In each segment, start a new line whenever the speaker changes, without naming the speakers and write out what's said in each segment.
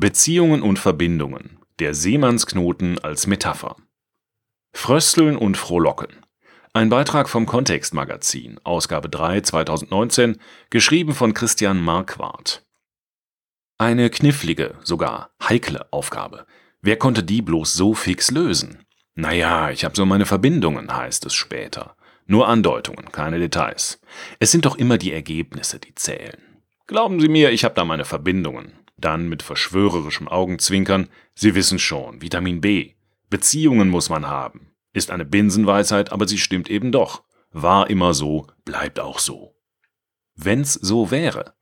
Beziehungen und Verbindungen. Der Seemannsknoten als Metapher. Frösteln und Frohlocken. Ein Beitrag vom Kontextmagazin, Ausgabe 3 2019, geschrieben von Christian Marquardt. Eine knifflige, sogar heikle Aufgabe. Wer konnte die bloß so fix lösen? Naja, ich habe so meine Verbindungen, heißt es später. Nur Andeutungen, keine Details. Es sind doch immer die Ergebnisse, die zählen. Glauben Sie mir, ich habe da meine Verbindungen. Dann mit verschwörerischem Augenzwinkern, Sie wissen schon, Vitamin B. Beziehungen muss man haben. Ist eine Binsenweisheit, aber sie stimmt eben doch. War immer so, bleibt auch so. Wenn's so wäre.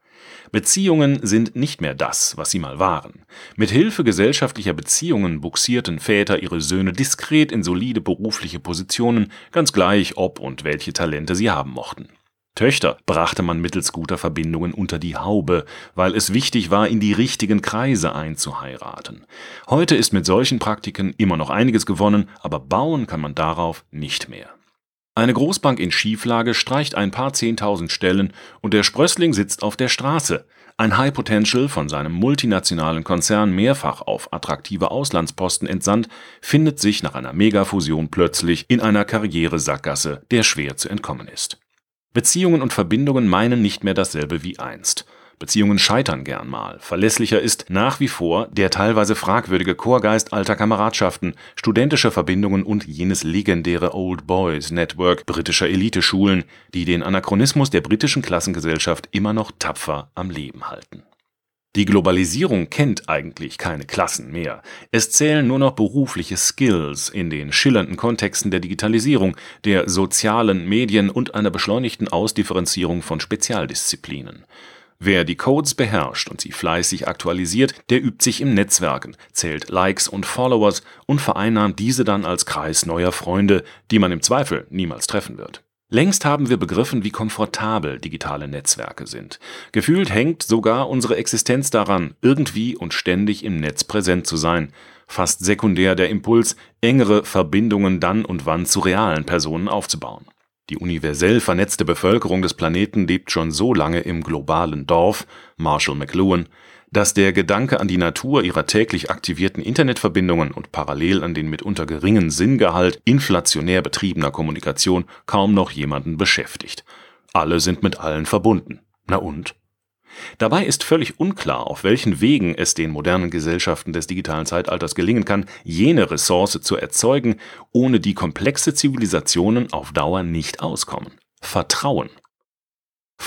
Beziehungen sind nicht mehr das, was sie mal waren. Mit Hilfe gesellschaftlicher Beziehungen buxierten Väter ihre Söhne diskret in solide berufliche Positionen, ganz gleich ob und welche Talente sie haben mochten. Töchter brachte man mittels guter Verbindungen unter die Haube, weil es wichtig war, in die richtigen Kreise einzuheiraten. Heute ist mit solchen Praktiken immer noch einiges gewonnen, aber bauen kann man darauf nicht mehr. Eine Großbank in Schieflage streicht ein paar zehntausend Stellen und der Sprössling sitzt auf der Straße. Ein High Potential, von seinem multinationalen Konzern mehrfach auf attraktive Auslandsposten entsandt, findet sich nach einer Megafusion plötzlich in einer Karrieresackgasse, der schwer zu entkommen ist. Beziehungen und Verbindungen meinen nicht mehr dasselbe wie einst. Beziehungen scheitern gern mal. Verlässlicher ist nach wie vor der teilweise fragwürdige Chorgeist alter Kameradschaften, studentischer Verbindungen und jenes legendäre Old Boys Network britischer Eliteschulen, die den Anachronismus der britischen Klassengesellschaft immer noch tapfer am Leben halten die Globalisierung kennt eigentlich keine Klassen mehr. Es zählen nur noch berufliche Skills in den schillernden Kontexten der Digitalisierung, der sozialen Medien und einer beschleunigten Ausdifferenzierung von Spezialdisziplinen. Wer die Codes beherrscht und sie fleißig aktualisiert, der übt sich im Netzwerken, zählt Likes und Followers und vereinnahmt diese dann als Kreis neuer Freunde, die man im Zweifel niemals treffen wird Längst haben wir begriffen, wie komfortabel digitale Netzwerke sind. Gefühlt hängt sogar unsere Existenz daran, irgendwie und ständig im Netz präsent zu sein. Fast sekundär der Impuls, engere Verbindungen dann und wann zu realen Personen aufzubauen. Die universell vernetzte Bevölkerung des Planeten lebt schon so lange im globalen Dorf, Marshall McLuhan, dass der Gedanke an die Natur ihrer täglich aktivierten Internetverbindungen und parallel an den mitunter geringen Sinngehalt inflationär betriebener Kommunikation kaum noch jemanden beschäftigt. Alle sind mit allen verbunden. Na und? Dabei ist völlig unklar, auf welchen Wegen es den modernen Gesellschaften des digitalen Zeitalters gelingen kann, jene Ressource zu erzeugen, ohne die komplexe Zivilisationen auf Dauer nicht auskommen. Vertrauen.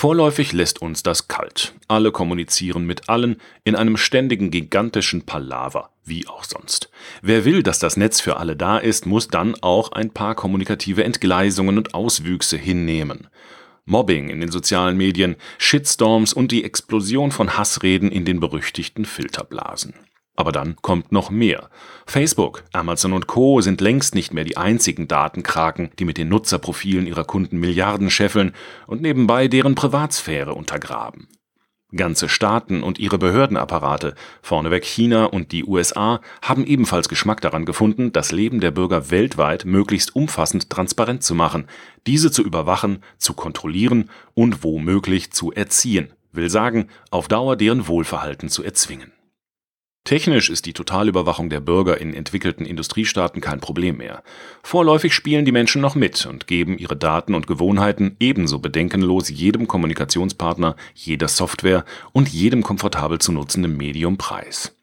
Vorläufig lässt uns das kalt. Alle kommunizieren mit allen in einem ständigen gigantischen Palaver, wie auch sonst. Wer will, dass das Netz für alle da ist, muss dann auch ein paar kommunikative Entgleisungen und Auswüchse hinnehmen. Mobbing in den sozialen Medien, Shitstorms und die Explosion von Hassreden in den berüchtigten Filterblasen. Aber dann kommt noch mehr. Facebook, Amazon und Co. sind längst nicht mehr die einzigen Datenkraken, die mit den Nutzerprofilen ihrer Kunden Milliarden scheffeln und nebenbei deren Privatsphäre untergraben. Ganze Staaten und ihre Behördenapparate, vorneweg China und die USA, haben ebenfalls Geschmack daran gefunden, das Leben der Bürger weltweit möglichst umfassend transparent zu machen, diese zu überwachen, zu kontrollieren und womöglich zu erziehen, will sagen, auf Dauer deren Wohlverhalten zu erzwingen. Technisch ist die Totalüberwachung der Bürger in entwickelten Industriestaaten kein Problem mehr. Vorläufig spielen die Menschen noch mit und geben ihre Daten und Gewohnheiten ebenso bedenkenlos jedem Kommunikationspartner, jeder Software und jedem komfortabel zu nutzenden Medium preis.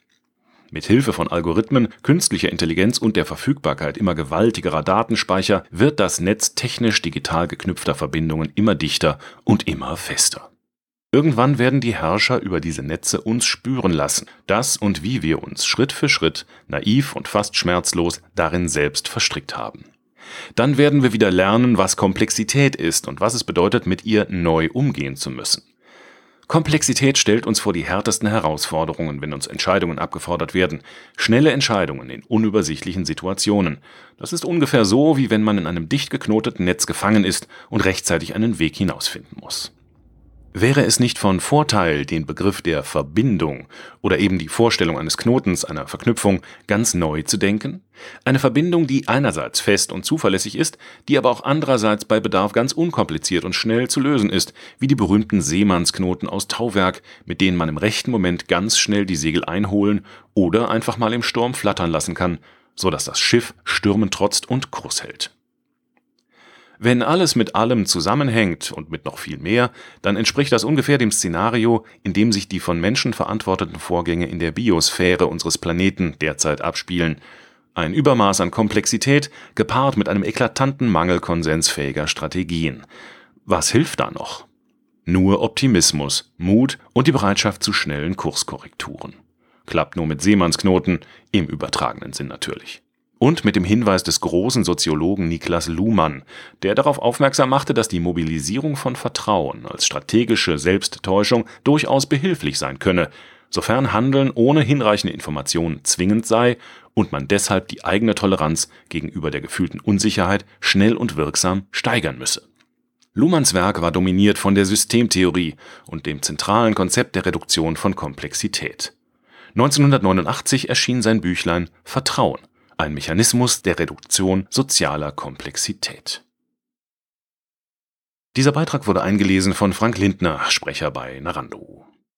Mit Hilfe von Algorithmen, künstlicher Intelligenz und der Verfügbarkeit immer gewaltigerer Datenspeicher wird das Netz technisch digital geknüpfter Verbindungen immer dichter und immer fester. Irgendwann werden die Herrscher über diese Netze uns spüren lassen, dass und wie wir uns Schritt für Schritt, naiv und fast schmerzlos, darin selbst verstrickt haben. Dann werden wir wieder lernen, was Komplexität ist und was es bedeutet, mit ihr neu umgehen zu müssen. Komplexität stellt uns vor die härtesten Herausforderungen, wenn uns Entscheidungen abgefordert werden. Schnelle Entscheidungen in unübersichtlichen Situationen. Das ist ungefähr so, wie wenn man in einem dicht geknoteten Netz gefangen ist und rechtzeitig einen Weg hinausfinden muss. Wäre es nicht von Vorteil, den Begriff der Verbindung oder eben die Vorstellung eines Knotens, einer Verknüpfung ganz neu zu denken? Eine Verbindung, die einerseits fest und zuverlässig ist, die aber auch andererseits bei Bedarf ganz unkompliziert und schnell zu lösen ist, wie die berühmten Seemannsknoten aus Tauwerk, mit denen man im rechten Moment ganz schnell die Segel einholen oder einfach mal im Sturm flattern lassen kann, so dass das Schiff Stürmen trotzt und Kurs hält. Wenn alles mit allem zusammenhängt und mit noch viel mehr, dann entspricht das ungefähr dem Szenario, in dem sich die von Menschen verantworteten Vorgänge in der Biosphäre unseres Planeten derzeit abspielen. Ein Übermaß an Komplexität gepaart mit einem eklatanten Mangel konsensfähiger Strategien. Was hilft da noch? Nur Optimismus, Mut und die Bereitschaft zu schnellen Kurskorrekturen. Klappt nur mit Seemannsknoten, im übertragenen Sinn natürlich und mit dem Hinweis des großen Soziologen Niklas Luhmann, der darauf aufmerksam machte, dass die Mobilisierung von Vertrauen als strategische Selbsttäuschung durchaus behilflich sein könne, sofern Handeln ohne hinreichende Informationen zwingend sei und man deshalb die eigene Toleranz gegenüber der gefühlten Unsicherheit schnell und wirksam steigern müsse. Luhmanns Werk war dominiert von der Systemtheorie und dem zentralen Konzept der Reduktion von Komplexität. 1989 erschien sein Büchlein Vertrauen ein Mechanismus der Reduktion sozialer Komplexität. Dieser Beitrag wurde eingelesen von Frank Lindner, Sprecher bei Narando